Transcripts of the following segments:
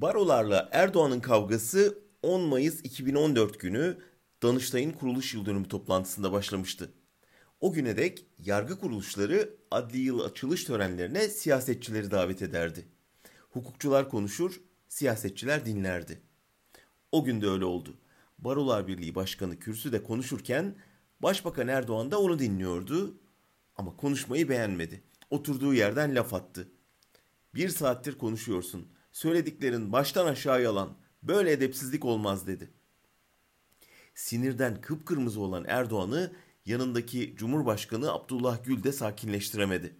Barolarla Erdoğan'ın kavgası 10 Mayıs 2014 günü Danıştay'ın kuruluş yıl dönümü toplantısında başlamıştı. O güne dek yargı kuruluşları adli yıl açılış törenlerine siyasetçileri davet ederdi. Hukukçular konuşur, siyasetçiler dinlerdi. O gün de öyle oldu. Barolar Birliği Başkanı kürsüde konuşurken Başbakan Erdoğan da onu dinliyordu ama konuşmayı beğenmedi. Oturduğu yerden laf attı. Bir saattir konuşuyorsun. Söylediklerin baştan aşağı yalan. Böyle edepsizlik olmaz dedi. Sinirden kıpkırmızı olan Erdoğan'ı yanındaki Cumhurbaşkanı Abdullah Gül de sakinleştiremedi.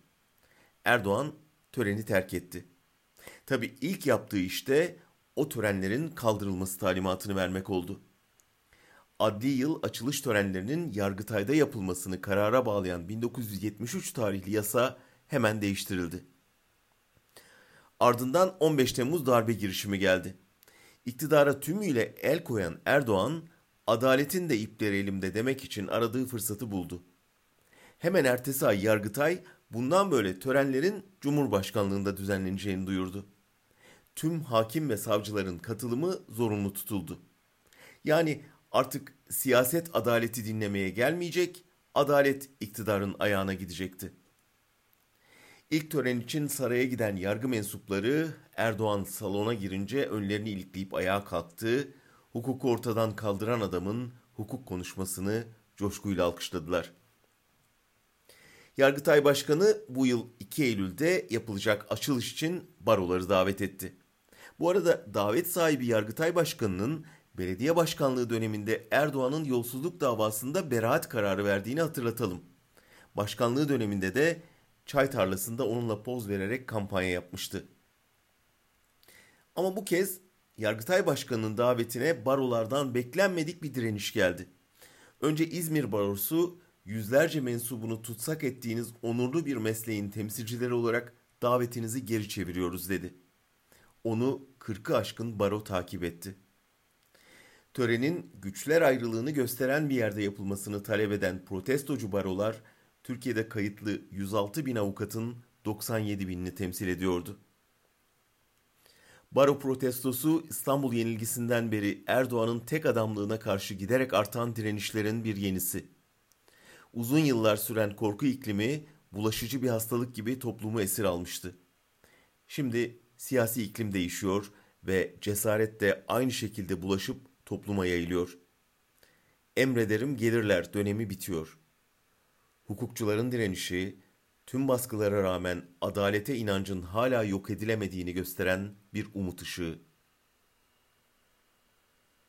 Erdoğan töreni terk etti. Tabi ilk yaptığı işte o törenlerin kaldırılması talimatını vermek oldu. Adli yıl açılış törenlerinin Yargıtay'da yapılmasını karara bağlayan 1973 tarihli yasa hemen değiştirildi. Ardından 15 Temmuz darbe girişimi geldi. İktidara tümüyle el koyan Erdoğan, adaletin de ipleri elimde demek için aradığı fırsatı buldu. Hemen ertesi ay Yargıtay bundan böyle törenlerin Cumhurbaşkanlığında düzenleneceğini duyurdu. Tüm hakim ve savcıların katılımı zorunlu tutuldu. Yani artık siyaset adaleti dinlemeye gelmeyecek, adalet iktidarın ayağına gidecekti. İlk tören için saraya giden yargı mensupları Erdoğan salona girince önlerini ilikleyip ayağa kalktı. Hukuku ortadan kaldıran adamın hukuk konuşmasını coşkuyla alkışladılar. Yargıtay Başkanı bu yıl 2 Eylül'de yapılacak açılış için baroları davet etti. Bu arada davet sahibi Yargıtay Başkanı'nın belediye başkanlığı döneminde Erdoğan'ın yolsuzluk davasında beraat kararı verdiğini hatırlatalım. Başkanlığı döneminde de çay tarlasında onunla poz vererek kampanya yapmıştı. Ama bu kez Yargıtay Başkanı'nın davetine barolardan beklenmedik bir direniş geldi. Önce İzmir Barosu yüzlerce mensubunu tutsak ettiğiniz onurlu bir mesleğin temsilcileri olarak davetinizi geri çeviriyoruz dedi. Onu kırkı aşkın baro takip etti. Törenin güçler ayrılığını gösteren bir yerde yapılmasını talep eden protestocu barolar Türkiye'de kayıtlı 106 bin avukatın 97 binini temsil ediyordu. Baro protestosu İstanbul yenilgisinden beri Erdoğan'ın tek adamlığına karşı giderek artan direnişlerin bir yenisi. Uzun yıllar süren korku iklimi bulaşıcı bir hastalık gibi toplumu esir almıştı. Şimdi siyasi iklim değişiyor ve cesaret de aynı şekilde bulaşıp topluma yayılıyor. Emrederim gelirler dönemi bitiyor. Hukukçuların direnişi, tüm baskılara rağmen adalete inancın hala yok edilemediğini gösteren bir umut ışığı.